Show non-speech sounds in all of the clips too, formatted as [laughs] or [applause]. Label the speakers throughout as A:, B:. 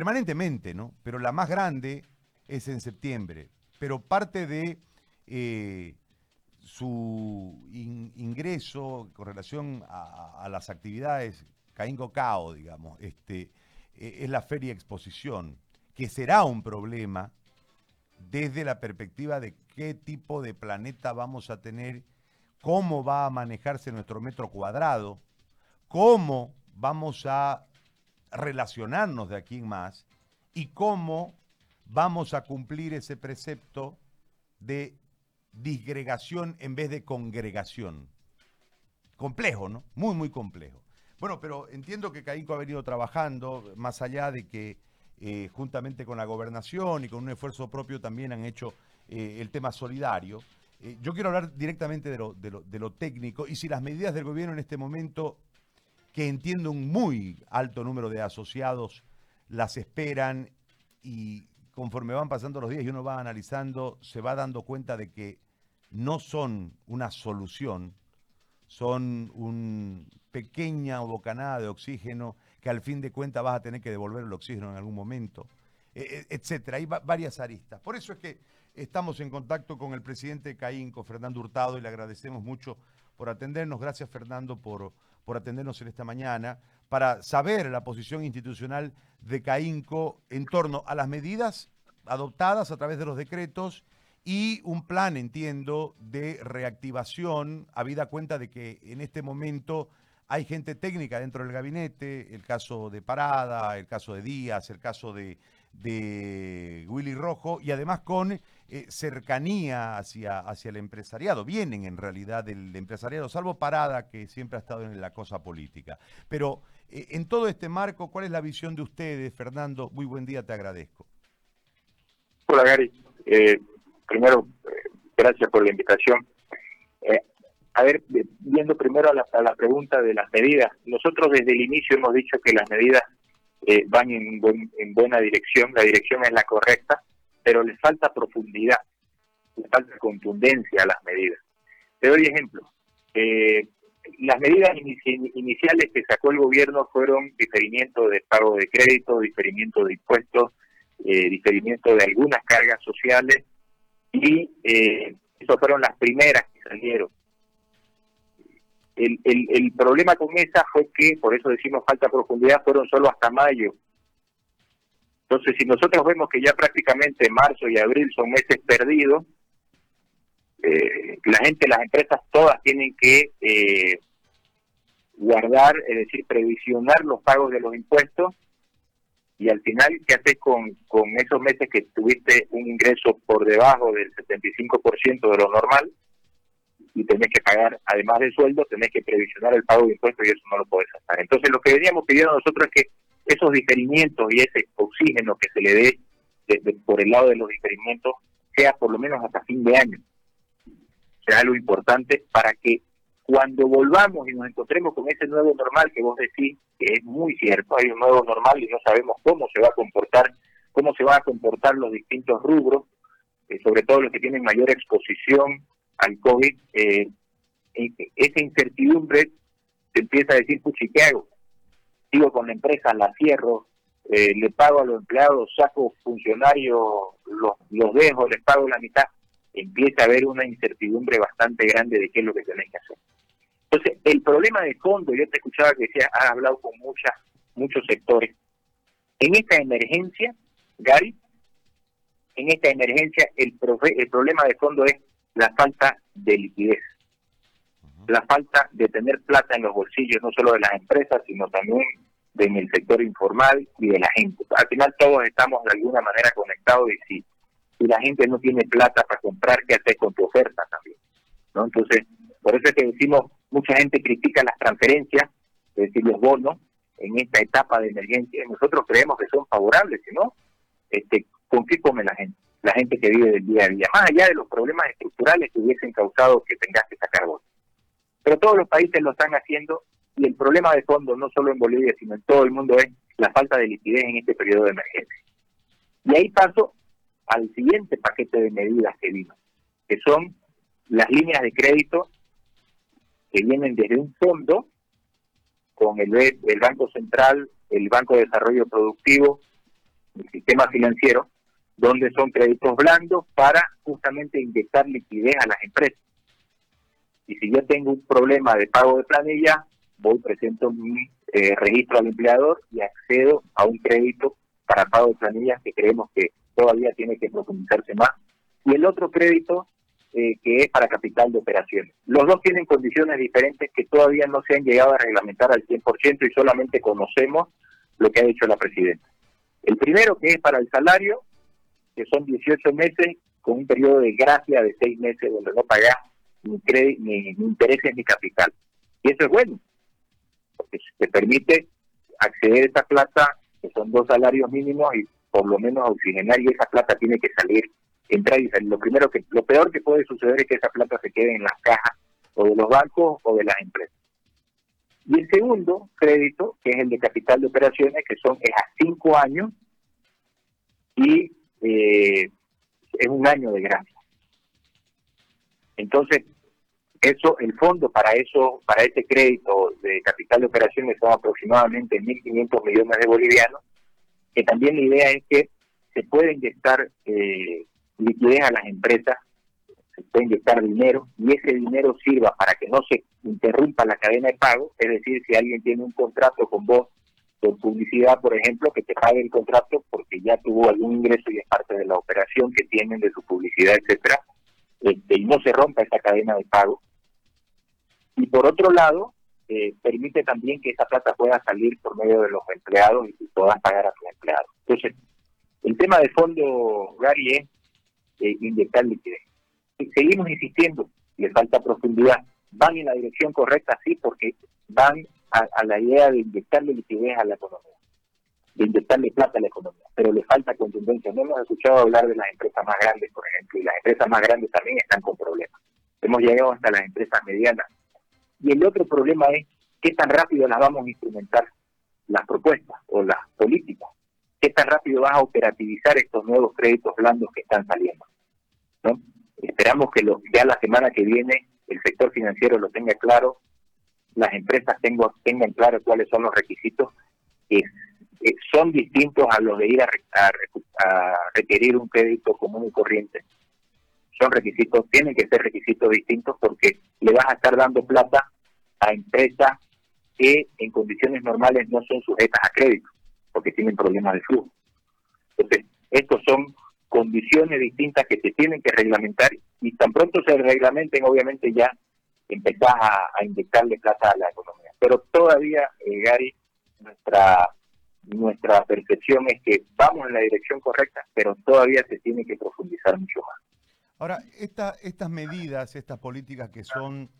A: permanentemente, ¿no? Pero la más grande es en septiembre. Pero parte de eh, su ingreso con relación a, las actividades Caín Cao, digamos, este, e, es la feria exposición, que será un problema desde la perspectiva de qué tipo de planeta vamos a tener, cómo va a manejarse nuestro metro cuadrado, cómo vamos a relacionarnos de aquí en más y cómo vamos a cumplir ese precepto de disgregación en vez de congregación. Complejo, ¿no? Muy, muy complejo. Bueno, pero entiendo que Caínco ha venido trabajando, más allá de que eh, juntamente con la gobernación y con un esfuerzo propio también han hecho eh, el tema solidario. Eh, yo quiero hablar directamente de lo, de lo técnico y si las medidas del gobierno en este momento, que entiendo un muy alto número de asociados, las esperan y conforme van pasando los días y uno va analizando, se va dando cuenta de que no son una solución, son una pequeña bocanada de oxígeno que al fin de cuentas vas a tener que devolver el oxígeno en algún momento, e, e, etcétera. Hay varias aristas. Por eso es que estamos en contacto con el presidente CAINCO, Fernando Hurtado, y le agradecemos mucho por atendernos. Gracias, Fernando, por, por atendernos en esta mañana, para saber la posición institucional de CAINCO en torno a las medidas adoptadas a través de los decretos y un plan, entiendo, de reactivación, habida cuenta de que en este momento hay gente técnica dentro del gabinete, el caso de Parada, el caso de Díaz, el caso de, Willy Rojo, y además con eh, cercanía hacia, hacia el empresariado. Vienen en realidad del empresariado, salvo Parada, que siempre ha estado en la cosa política. Pero eh, en todo este marco, ¿cuál es la visión de ustedes, Fernando? Muy buen día, te agradezco.
B: Hola, Gary. Eh, primero, gracias por la invitación a ver, viendo primero a la, pregunta de las medidas, nosotros desde el inicio hemos dicho que las medidas eh, van en, en buena dirección, la dirección es la correcta, pero les falta profundidad, les falta contundencia a las medidas. Te doy ejemplo. Eh, las medidas iniciales que sacó el gobierno fueron diferimiento de pago de crédito, diferimiento de impuestos, eh, diferimiento de algunas cargas sociales y eh, esas fueron las primeras que salieron. El, el, problema con esa fue que, por eso decimos falta profundidad, fueron solo hasta mayo. Entonces, si nosotros vemos que ya prácticamente marzo y abril son meses perdidos, eh, la gente, las empresas todas tienen que eh, guardar, es decir, previsionar los pagos de los impuestos y al final, ¿qué haces con, esos meses que tuviste un ingreso por debajo del 75% de lo normal? y tenés que pagar, además del sueldo, tenés que previsionar el pago de impuestos y eso no lo podés hacer. Entonces lo que veníamos pidiendo nosotros es que esos diferimientos y ese oxígeno que se le dé por el lado de los diferimientos sea por lo menos hasta fin de año. Sea algo importante para que cuando volvamos y nos encontremos con ese nuevo normal que vos decís, que es muy cierto, hay un nuevo normal y no sabemos cómo se va a comportar, cómo se van a comportar los distintos rubros, eh, sobre todo los que tienen mayor exposición al COVID, eh, esa incertidumbre se empieza a decir, puchi, ¿qué hago? Sigo con la empresa, la cierro, eh, le pago a los empleados, saco funcionarios, los, los dejo, les pago la mitad. Empieza a haber una incertidumbre bastante grande de qué es lo que tenés que hacer. Entonces, el problema de fondo, yo te escuchaba que decía, has hablado con muchas, muchos sectores. En esta emergencia, Gary, en esta emergencia, el, el problema de fondo es la falta de liquidez, la falta de tener plata en los bolsillos, no solo de las empresas, sino también en el sector informal y de la gente. Al final todos estamos de alguna manera conectados y si, si la gente no tiene plata para comprar, ¿qué haces con tu oferta también? ¿no? Entonces, por eso es que decimos, mucha gente critica las transferencias, es decir, los bonos, en esta etapa de emergencia. Nosotros creemos que son favorables, ¿no? Este, ¿Con qué come la gente? la gente que vive del día a día, más allá de los problemas estructurales que hubiesen causado que tengas que sacar votos. Pero todos los países lo están haciendo y el problema de fondo, no solo en Bolivia, sino en todo el mundo, es la falta de liquidez en este periodo de emergencia. Y ahí paso al siguiente paquete de medidas que vino, que son las líneas de crédito que vienen desde un fondo con el, el Banco Central, el Banco de Desarrollo Productivo, sistema financiero, donde son créditos blandos para justamente inyectar liquidez a las empresas. Y si yo tengo un problema de pago de planilla, voy, presento mi eh, registro al empleador y accedo a un crédito para pago de planillas que creemos que todavía tiene que profundizarse más. Y el otro crédito eh, que es para capital de operaciones. Los dos tienen condiciones diferentes que todavía no se han llegado a reglamentar al 100% y solamente conocemos lo que ha dicho la presidenta. El primero que es para el salario, que son 18 meses con un periodo de gracia de 6 meses donde no pagas ni, ni, ni intereses ni capital. Y eso es bueno, porque te permite acceder a esa plata, que son dos salarios mínimos, y por lo menos oxigenar, y esa plata tiene que salir, entrar y salir. Lo, primero que, lo peor que puede suceder es que esa plata se quede en las cajas o de los bancos o de las empresas. Y el segundo crédito, que es el de capital de operaciones, que son es a cinco años y eh, es un año de gracia. Entonces, eso, el fondo para eso, para ese crédito de capital de operaciones son aproximadamente 1.500 millones de bolivianos, que también la idea es que se puede inyectar eh, liquidez a las empresas, se puede inyectar dinero y ese dinero sirva para que no se interrumpa la cadena de pago, es decir, si alguien tiene un contrato con vos por publicidad, por ejemplo, que te pague el contrato porque ya tuvo algún ingreso y es parte de la operación que tienen de su publicidad, etcétera, este, y no se rompa esa cadena de pago. Y por otro lado, eh, permite también que esa plata pueda salir por medio de los empleados y puedan pagar a sus empleados. Entonces, el tema de fondo, Gary, es eh, inyectar liquidez. Seguimos insistiendo, le falta profundidad. Van en la dirección correcta, sí, porque van a, la idea de inyectarle liquidez a la economía, de inyectarle plata a la economía, pero le falta contundencia. No hemos escuchado hablar de las empresas más grandes, por ejemplo, y las empresas más grandes también están con problemas. Hemos llegado hasta las empresas medianas. Y el otro problema es qué tan rápido las vamos a instrumentar las propuestas o las políticas. ¿Qué tan rápido vas a operativizar estos nuevos créditos blandos que están saliendo? ¿no? Esperamos que lo, ya la semana que viene el sector financiero lo tenga claro, las empresas tengo, tengan claro cuáles son los requisitos que son distintos a los de ir a, a, requerir un crédito común y corriente. Son requisitos, tienen que ser requisitos distintos porque le vas a estar dando plata a empresas que en condiciones normales no son sujetas a crédito porque tienen problemas de flujo. Entonces, estos son condiciones distintas que se tienen que reglamentar y tan pronto se reglamenten, obviamente ya empezás a, inyectarle plata a la economía. Pero todavía, eh, Gary, nuestra nuestra percepción es que vamos en la dirección correcta, pero todavía se tiene que profundizar mucho más.
A: Ahora, esta, estas medidas, estas políticas que son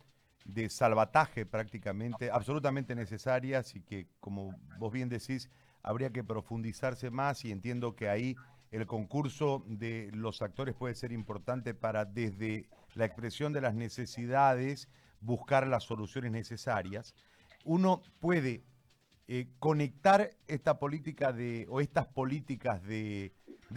A: de salvataje prácticamente, absolutamente necesarias y que, como vos bien decís, habría que profundizarse más y entiendo que ahí el concurso de los actores puede ser importante para desde la expresión de las necesidades buscar las soluciones necesarias. Uno puede eh, conectar esta política de, o estas políticas de,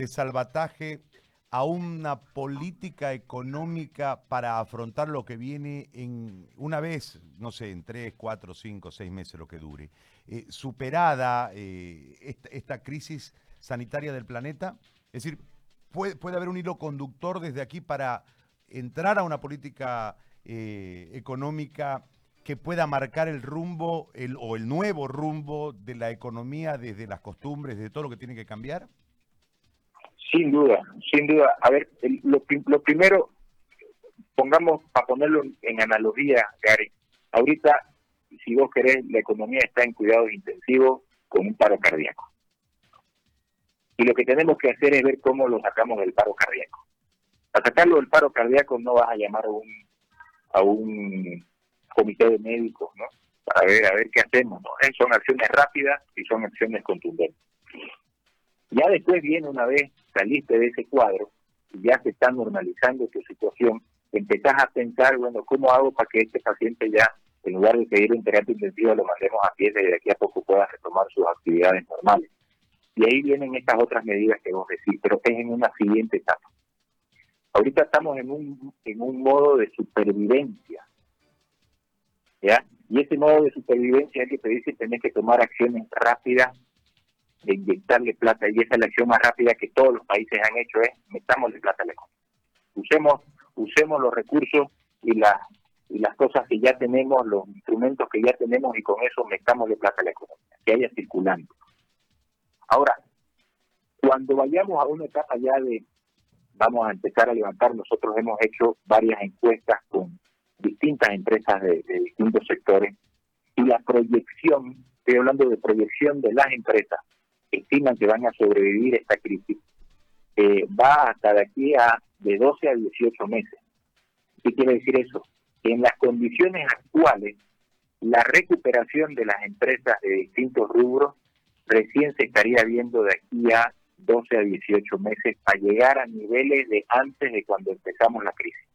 A: salvataje a una política económica para afrontar lo que viene en una vez, no sé, en tres, cuatro, cinco, seis meses, lo que dure, eh, superada eh, esta, esta, crisis sanitaria del planeta? Es decir, puede, puede haber un hilo conductor desde aquí para entrar a una política económica que pueda marcar el rumbo el, o el nuevo rumbo de la economía desde las costumbres, de todo lo que tiene que cambiar?
B: Sin duda, sin duda. A ver, lo, primero, pongamos, para ponerlo en analogía, Gary, ahorita, si vos querés, la economía está en cuidados intensivos con un paro cardíaco. Y lo que tenemos que hacer es ver cómo lo sacamos del paro cardíaco. Para sacarlo del paro cardíaco no vas a llamar a un a un comité de médicos, ¿no? Para ver, a ver qué hacemos, ¿no? Eh, son acciones rápidas y son acciones contundentes. Ya después viene una vez saliste de ese cuadro y ya se está normalizando tu situación, empezás a pensar, bueno, ¿cómo hago para que este paciente ya, en lugar de seguir en terapia intensiva, lo mandemos a pie y de aquí a poco pueda retomar sus actividades normales? Y ahí vienen estas otras medidas que vos decís, pero es en una siguiente etapa. Ahorita estamos en un, en un modo de supervivencia. ¿Ya? Y ese modo de supervivencia es que te dice tenés que tomar acciones rápidas de inyectarle plata y esa es la acción más rápida que todos los países han hecho es metámosle plata a la economía. Usemos, usemos los recursos y las y las cosas que ya tenemos, los instrumentos que ya tenemos y con eso metámosle plata a la economía, que haya circulando. Ahora, cuando vayamos a una etapa ya de vamos a empezar a levantar, nosotros hemos hecho varias encuestas con distintas empresas de, distintos sectores y la proyección, estoy hablando de proyección de las empresas, estiman que van a sobrevivir esta crisis, eh, va hasta de aquí a de 12 a 18 meses. ¿Qué quiere decir eso? Que en las condiciones actuales, la recuperación de las empresas de distintos rubros recién se estaría viendo de aquí a 12 a 18 meses para llegar a niveles de antes de cuando empezamos la crisis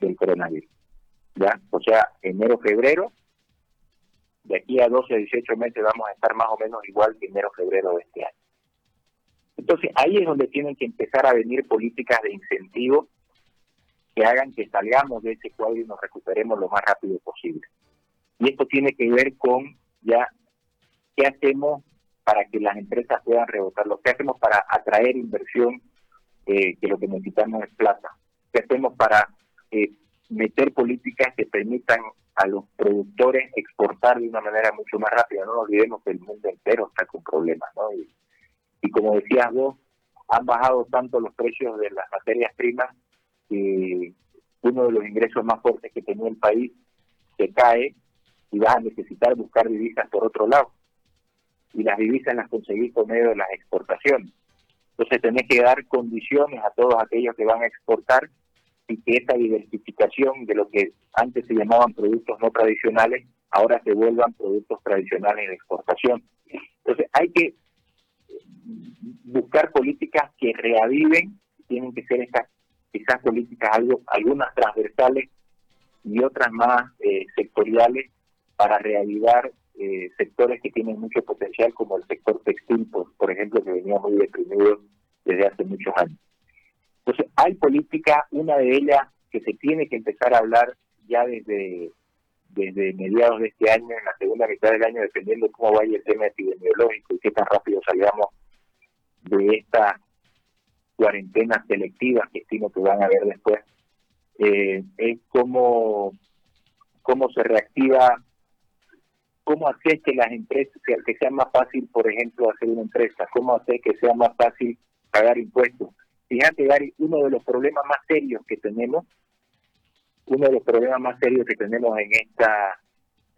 B: del coronavirus. ¿Ya? O sea, enero, febrero, de aquí a 12 a 18 meses vamos a estar más o menos igual que enero, febrero de este año. Entonces, ahí es donde tienen que empezar a venir políticas de incentivo que hagan que salgamos de ese cuadro y nos recuperemos lo más rápido posible. Y esto tiene que ver con ya qué hacemos para que las empresas puedan rebotar, lo que hacemos para atraer inversión, eh, que lo que necesitamos es plata, qué hacemos para eh, meter políticas que permitan a los productores exportar de una manera mucho más rápida. No olvidemos que el mundo entero está con problemas, ¿no? Y, y como decías vos, han bajado tanto los precios de las materias primas que uno de los ingresos más fuertes que tenía el país se cae y vas a necesitar buscar divisas por otro lado y las divisas las conseguís por medio de las exportaciones. Entonces tenés que dar condiciones a todos aquellos que van a exportar y que esa diversificación de lo que antes se llamaban productos no tradicionales, ahora se vuelvan productos tradicionales de exportación. Entonces hay que buscar políticas que reaviven, tienen que ser estas, esas políticas algo, algunas transversales y otras más eh, sectoriales para reavivar eh, sectores que tienen mucho potencial, como el sector textil, por, ejemplo, que venía muy deprimido desde hace muchos años. Entonces, hay política, una de ellas que se tiene que empezar a hablar ya desde, mediados de este año, en la segunda mitad del año, dependiendo de cómo vaya el tema epidemiológico y qué tan rápido salgamos de esta cuarentena selectiva que estimo que van a haber después, eh, es cómo, cómo se reactiva cómo hacer que las empresas, que sea más fácil, por ejemplo, hacer una empresa, cómo hacer que sea más fácil pagar impuestos. Fíjate, Gary, uno de los problemas más serios que tenemos, uno de los problemas más serios que tenemos en esta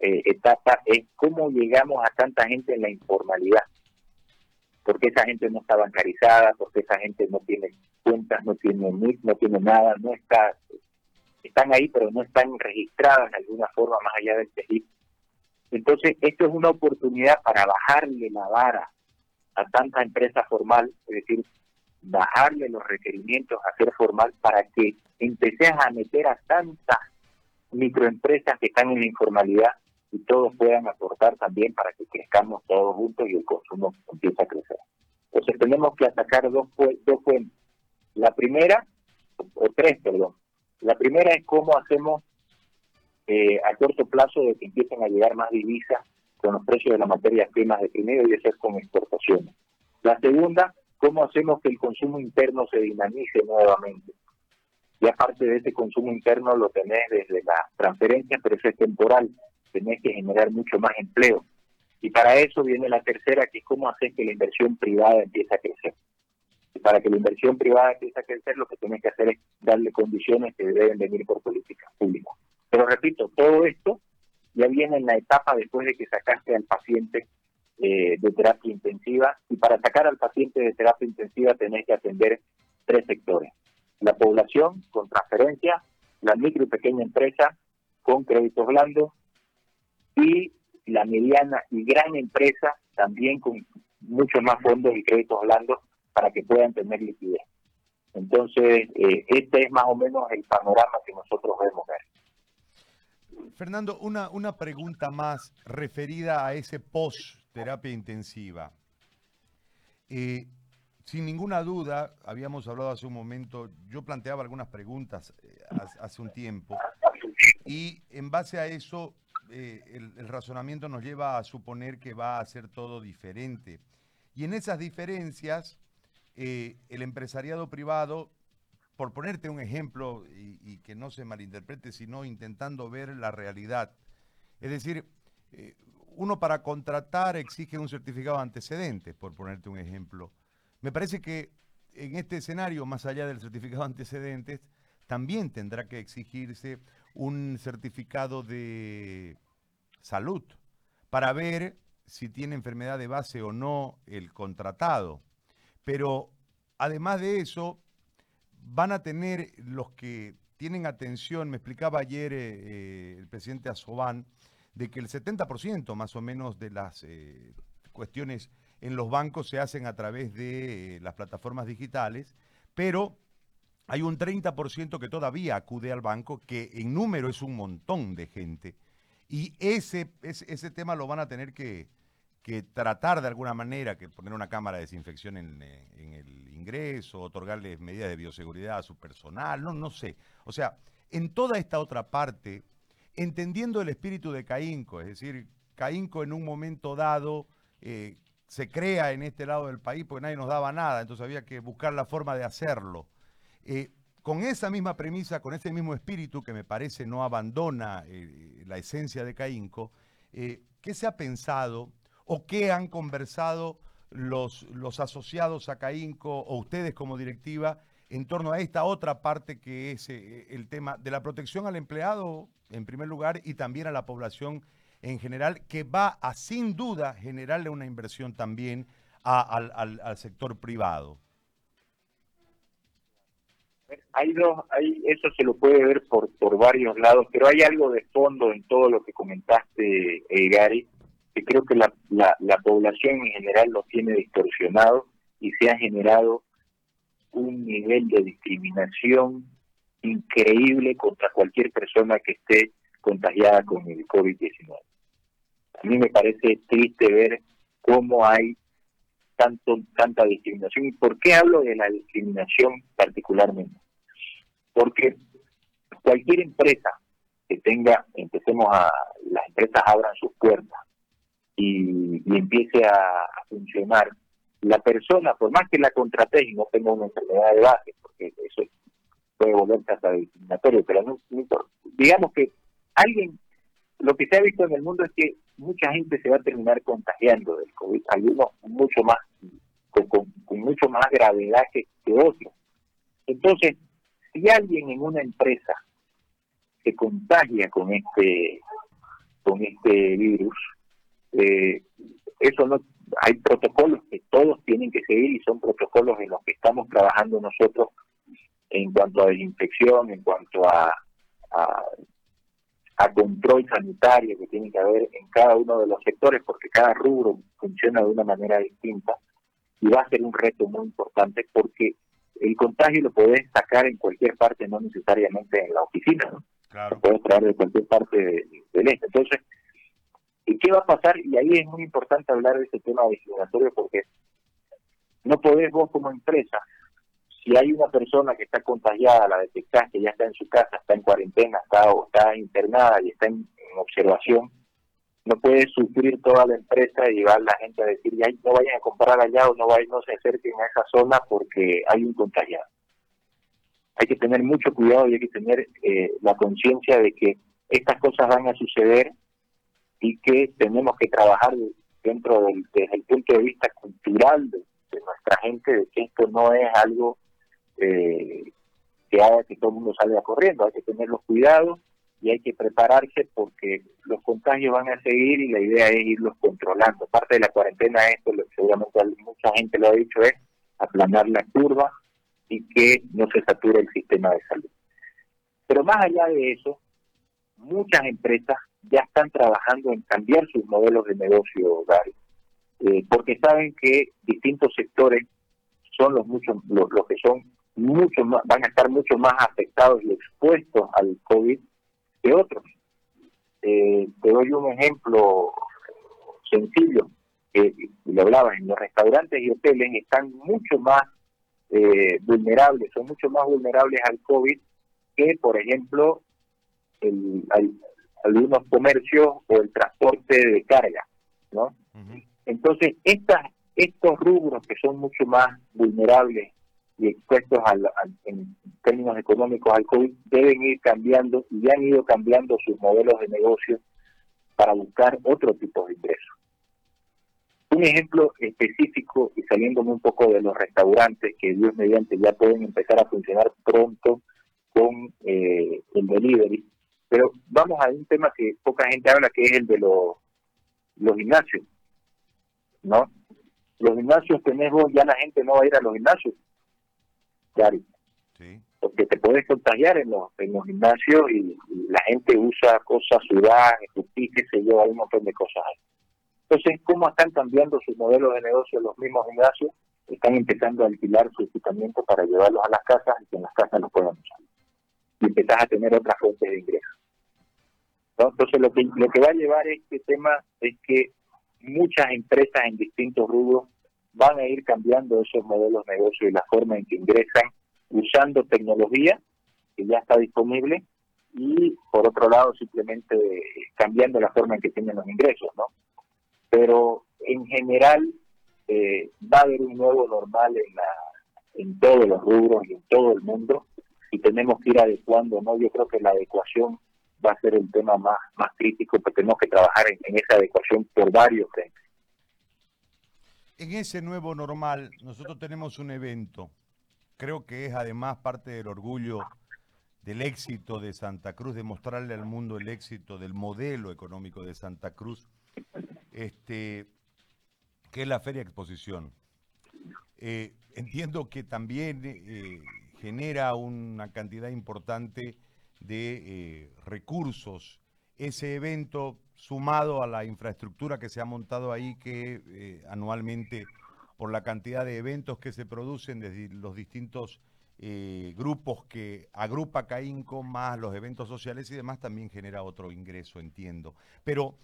B: eh, etapa es cómo llegamos a tanta gente en la informalidad. Porque esa gente no está bancarizada, porque esa gente no tiene cuentas, no tiene NIT, no tiene nada, no está, están ahí pero no están registradas de alguna forma más allá del TEGIP entonces, esto es una oportunidad para bajarle la vara a tanta empresa formal, es decir, bajarle los requerimientos a ser formal para que empecemos a meter a tantas microempresas que están en la informalidad y todos puedan aportar también para que crezcamos todos juntos y el consumo empiece a crecer. Entonces tenemos que atacar dos, dos fuentes. La primera, o tres, perdón. La primera es cómo hacemos eh, a corto plazo de que empiecen a llegar más divisas con los precios de las materias primas de primero y eso es con exportaciones. La segunda, cómo hacemos que el consumo interno se dinamice nuevamente. Y aparte de ese consumo interno lo tenés desde la transferencia, pero eso es temporal. Tenés que generar mucho más empleo. Y para eso viene la tercera, que es cómo hacer que la inversión privada empiece a crecer. Y para que la inversión privada empiece a crecer, lo que tenés que hacer es darle condiciones que deben venir por políticas públicas. Pero repito, todo esto ya viene en la etapa después de que sacaste al paciente eh, de terapia intensiva y para sacar al paciente de terapia intensiva tenés que atender tres sectores. La población con transferencia, la micro y pequeña empresa con créditos blandos y la mediana y gran empresa también con muchos más fondos y créditos blandos para que puedan tener liquidez. Entonces, eh, este es más o menos el panorama que nosotros vemos ver.
A: Fernando, una, una pregunta más referida a ese post-terapia intensiva. Eh, sin ninguna duda, habíamos hablado hace un momento, yo planteaba algunas preguntas eh, hace un tiempo, y en base a eso, eh, el, razonamiento nos lleva a suponer que va a ser todo diferente. Y en esas diferencias, el empresariado privado, por ponerte un ejemplo y, que no se malinterprete, sino intentando ver la realidad. Es decir, uno para contratar exige un certificado de antecedentes, por ponerte un ejemplo. Me parece que en este escenario, más allá del certificado de antecedentes, también tendrá que exigirse un certificado de salud para ver si tiene enfermedad de base o no el contratado. Pero además de eso, van a tener los que tienen atención, me explicaba ayer eh, eh, el presidente Asobán, de que el 70% más o menos de las eh, cuestiones en los bancos se hacen a través de las plataformas digitales, pero hay un 30% que todavía acude al banco, que en número es un montón de gente. Y ese, ese, tema lo van a tener que, tratar de alguna manera, que poner una cámara de desinfección en, eh, en, el ingreso, otorgarles medidas de bioseguridad a su personal, no, no sé. O sea, en toda esta otra parte, entendiendo el espíritu de Caínco, es decir, Caínco en un momento dado eh, se crea en este lado del país porque nadie nos daba nada, entonces había que buscar la forma de hacerlo. Eh, con esa misma premisa, con ese mismo espíritu que me parece no abandona eh, la esencia de Caínco, ¿qué se ha pensado o qué han conversado los asociados a Caínco o ustedes como directiva en torno a esta otra parte que es el tema de la protección al empleado en primer lugar y también a la población en general, que va a sin duda generarle una inversión también al sector privado?
B: hay dos, hay, eso se lo puede ver por, por varios lados, pero hay algo de fondo en todo lo que comentaste, eh, Gary, que creo que la, la, la población en general lo tiene distorsionado y se ha generado un nivel de discriminación increíble contra cualquier persona que esté contagiada con el COVID-19. A mí me parece triste ver cómo hay tanto tanta discriminación. ¿Y por qué hablo de la discriminación particularmente? Porque cualquier empresa que tenga, empecemos a, las empresas abran sus puertas y, empiece a, funcionar, la persona, por más que la contraté y no tenga una enfermedad de base, porque eso puede volverse hasta discriminatorio, pero no, digamos que alguien, lo que se ha visto en el mundo es que mucha gente se va a terminar contagiando del COVID, algunos mucho más, con, mucho más gravedad que, que otros. Entonces, si alguien en una empresa se contagia con este con este virus, eh, eso no hay protocolos que todos tienen que seguir y son protocolos en los que estamos trabajando nosotros en cuanto a desinfección, en cuanto a, a, a control sanitario que tiene que haber en cada uno de los sectores, porque cada rubro funciona de una manera distinta y va a ser un reto muy importante porque el contagio lo podés sacar en cualquier parte, no necesariamente en la oficina, ¿no? Claro. Lo podés traer de cualquier parte del este. Entonces, ¿y qué va a pasar? Y ahí es muy importante hablar de ese tema discriminatorio porque no podés vos como empresa, si hay una persona que está contagiada, la detectás, que ya está en su casa, está en cuarentena, está, o está internada y está en observación, no puede sufrir toda la empresa y llevar la gente a decir, ya no vayan a comprar allá o no vayan, no se acerquen a esa zona porque hay un contagiado. Hay que tener mucho cuidado y hay que tener eh, la conciencia de que estas cosas van a suceder y que tenemos que trabajar dentro del, desde el punto de vista cultural de, nuestra gente, de que esto no es algo eh, que haga que todo el mundo salga corriendo, hay que tener los cuidados y hay que prepararse porque los contagios van a seguir y la idea es irlos controlando. Parte de la cuarentena, esto seguramente mucha gente lo ha dicho, es aplanar la curva y que no se sature el sistema de salud. Pero más allá de eso, muchas empresas ya están trabajando en cambiar sus modelos de negocio, Gary, eh, porque saben que distintos sectores son los, muchos, los, los que son mucho más, van a estar mucho más afectados y expuestos al COVID que otros. Eh, te doy un ejemplo sencillo, que lo hablaba, en los restaurantes y hoteles están mucho más eh, vulnerables, son mucho más vulnerables al COVID que, por ejemplo, el, algunos comercios o el transporte de carga, ¿no? Entonces, estas estos rubros que son mucho más vulnerables y expuestos en términos económicos al COVID deben ir cambiando y han ido cambiando sus modelos de negocio para buscar otro tipo de ingresos. Un ejemplo específico y saliéndome un poco de los restaurantes que Dios mediante ya pueden empezar a funcionar pronto con eh, el delivery, pero vamos a un tema que poca gente habla que es el de los, los gimnasios, ¿no? Los gimnasios tenemos, ya la gente no va a ir a los gimnasios, porque te puedes contagiar en los, en los gimnasios y, la gente usa cosas sudadas, que se lleva un montón de cosas ahí. Entonces, ¿cómo están cambiando sus modelos de negocio los mismos gimnasios? Están empezando a alquilar su equipamiento para llevarlos a las casas y que en las casas los puedan usar. Y empezás a tener otras fuentes de ingresos. Entonces, lo que, lo que va a llevar este tema es que muchas empresas en distintos rubros van a ir cambiando esos modelos de negocio y la forma en que ingresan usando tecnología que ya está disponible y por otro lado simplemente cambiando la forma en que tienen los ingresos, ¿no? Pero en general eh, va a haber un nuevo normal en, la, en todos los rubros y en todo el mundo y tenemos que ir adecuando, ¿no? Yo creo que la adecuación va a ser el tema más, más crítico, porque tenemos que trabajar en, en esa adecuación por varios frentes.
A: En ese nuevo normal, nosotros tenemos un evento. Creo que es además parte del orgullo del éxito de Santa Cruz, de mostrarle al mundo el éxito del modelo económico de Santa Cruz, este, que es la Feria Exposición. Eh, entiendo que también eh, genera una cantidad importante de eh, recursos ese evento sumado a la infraestructura que se ha montado ahí, que eh, anualmente, por la cantidad de eventos que se producen desde los distintos eh, grupos que agrupa CAINCO, más los eventos sociales y demás, también genera otro ingreso, entiendo. Pero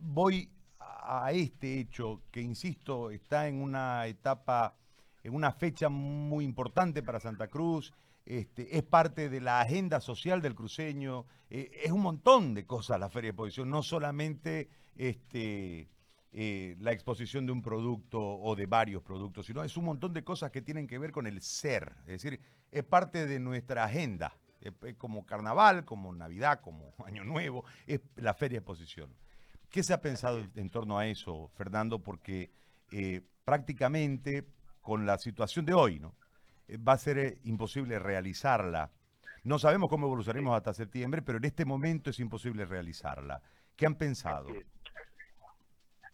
A: voy a este hecho que, insisto, está en una etapa, en una fecha muy importante para Santa Cruz, este, es parte de la agenda social del cruceño, eh, es un montón de cosas la Feria de Exposición, no solamente este, eh, la exposición de un producto o de varios productos, sino es un montón de cosas que tienen que ver con el ser, es decir, es parte de nuestra agenda, como carnaval, como Navidad, como [laughs] Año Nuevo, es la Feria de Exposición. ¿Qué se ha pensado en torno a eso, Fernando? Porque eh, prácticamente con la situación de hoy, ¿no? Eh, va a ser eh, imposible realizarla. No sabemos cómo evolucionaremos hasta septiembre, pero en este momento es imposible realizarla. ¿Qué han pensado?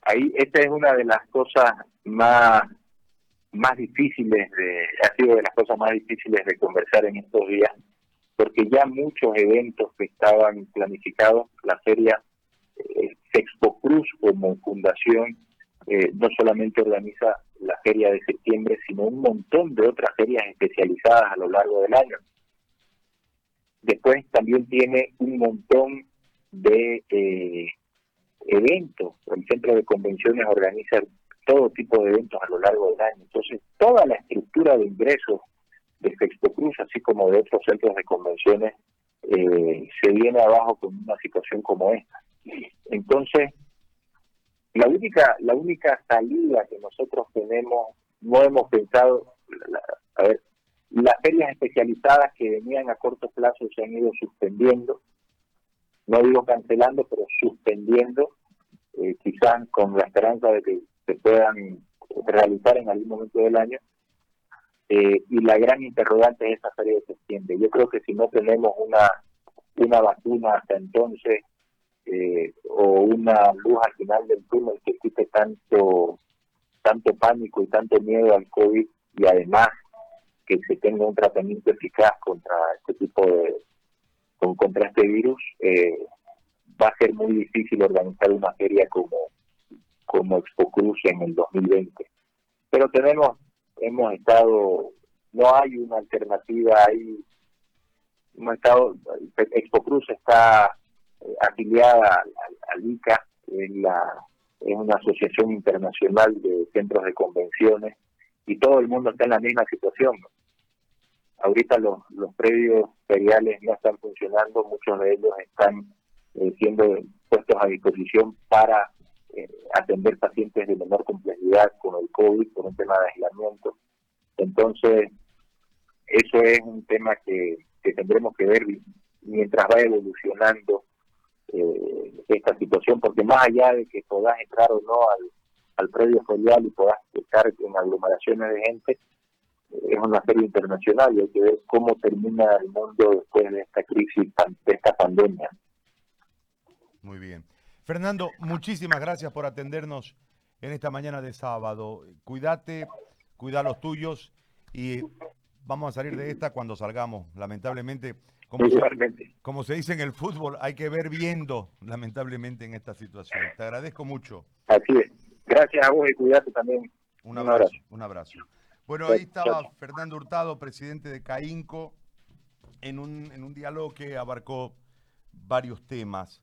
B: Ahí, esta es una de las cosas más, más difíciles, de, ha sido de las cosas más difíciles de conversar en estos días, porque ya muchos eventos que estaban planificados, la feria eh, Expo Cruz como fundación, eh, no solamente organiza la feria de septiembre, sino un montón de otras ferias especializadas a lo largo del año. Después también tiene un montón de eh, eventos. El centro de convenciones organiza todo tipo de eventos a lo largo del año. Entonces, toda la estructura de ingresos de Sexto Cruz, así como de otros centros de convenciones, eh, se viene abajo con una situación como esta. Entonces, la única, la única salida que nosotros tenemos, no hemos pensado, a ver, las ferias especializadas que venían a corto plazo se han ido suspendiendo, no digo cancelando, pero suspendiendo, eh, quizás con la esperanza de que se puedan realizar en algún momento del año. Eh, y la gran interrogante es esa feria de septiembre. Yo creo que si no tenemos una, una vacuna hasta entonces, eh, o una luz al final del túnel que quite tanto tanto pánico y tanto miedo al COVID y además que se tenga un tratamiento eficaz contra este tipo de con, contra este virus eh, va a ser muy difícil organizar una feria como como Expo Cruz en el 2020 pero tenemos hemos estado no hay una alternativa ahí hemos estado Expo Cruz está afiliada al, ICA, en la, es una asociación internacional de centros de convenciones, y todo el mundo está en la misma situación. Ahorita los, los predios feriales no están funcionando, muchos de ellos están eh, siendo puestos a disposición para eh, atender pacientes de menor complejidad con el COVID por un tema de aislamiento. Entonces, eso es un tema que, tendremos que ver mientras va evolucionando eh, esta situación, porque más allá de que puedas entrar o no al, al predio ferial y puedas estar en aglomeraciones de gente, es una feria internacional y hay que ver cómo termina el mundo después de esta crisis, de esta pandemia.
A: Muy bien. Fernando, muchísimas gracias por atendernos en esta mañana de sábado. Cuídate, cuida los tuyos y vamos a salir de esta cuando salgamos. Lamentablemente, como se, como se dice en el fútbol, hay que ver viendo, lamentablemente, en esta situación. Te agradezco mucho.
B: Así es. Gracias a vos y cuídate también.
A: Un abrazo. Un abrazo. Bueno, ahí estaba Fernando Hurtado, presidente de CAINCO, en un, en un diálogo que abarcó varios temas.